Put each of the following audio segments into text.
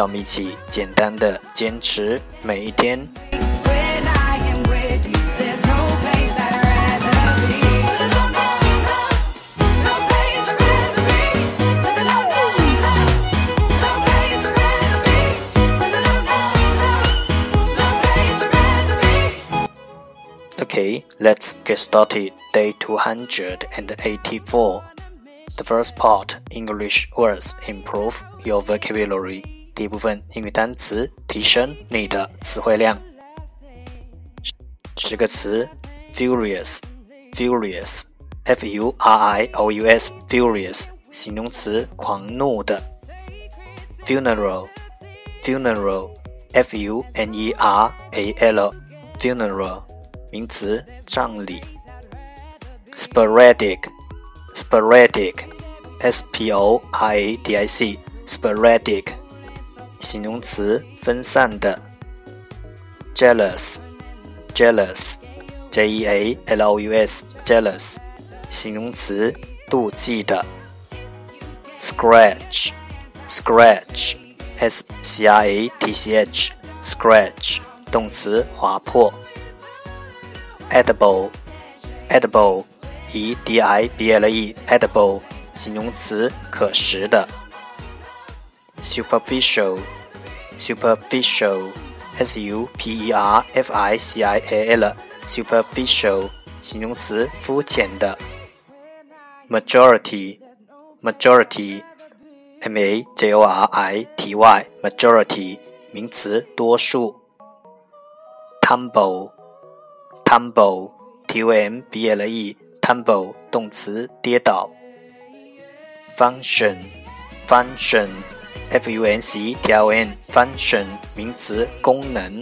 让我们一起简单的坚持每一天。Okay, let's get started. Day 284. The first part English words improve your vocabulary. 第一部分英语单词，提升你的词汇量。十个词：furious，furious，f u r i o u s，furious，形容词，狂怒的；funeral，funeral，f u n e r a l，funeral，名词，葬礼；sporadic，sporadic，s p o i d i c，sporadic。形容词分散的，jealous，jealous，j e a l o u s，jealous，形容词妒忌的，scratch，scratch，s c r a t c h，scratch，动词划破，edible，edible，e d i b l e，edible，形容词可食的。superficial, superficial, s u p e r f i c i a l, superficial, 形容词，肤浅的。majority, majority, m a j o r i t y, majority, 名词，多数。tumble, tumble, t u m b l e, tumble, 动词，跌倒。function, function. Function, tln function 名词功能。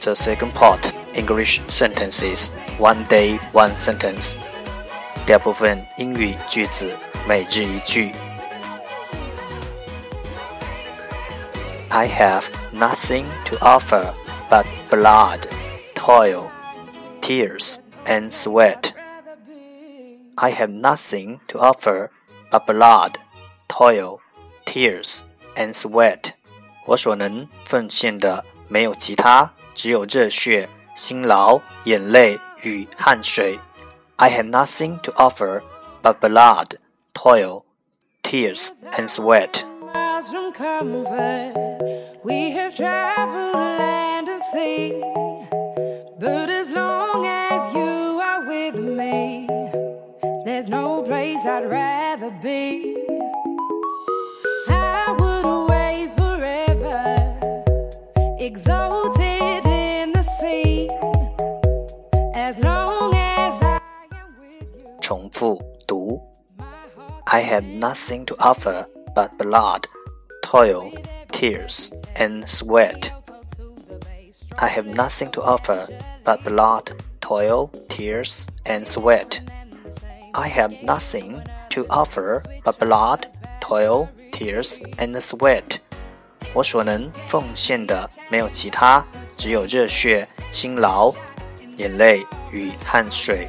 the second part. English sentences one day one sentence. 第二部分，英语句子，每日一句。I have nothing to offer but blood, toil, tears, and sweat. I have nothing to offer but blood, toil, tears, and sweat. 我所能奉献的没有其他，只有热血辛劳、眼泪与汗水。I have nothing to offer but blood, toil, tears, and sweat. we have traveled land and sea, but as long as you are with me, there's no place I'd rather be. I would away forever, exalted. 重复读。I have nothing to offer but blood, toil, tears, and sweat. I have nothing to offer but blood, toil, tears, and sweat. I have nothing to offer but blood, toil, tears, and sweat. 我所能奉献的没有其他，只有热血、辛劳、眼泪与汗水。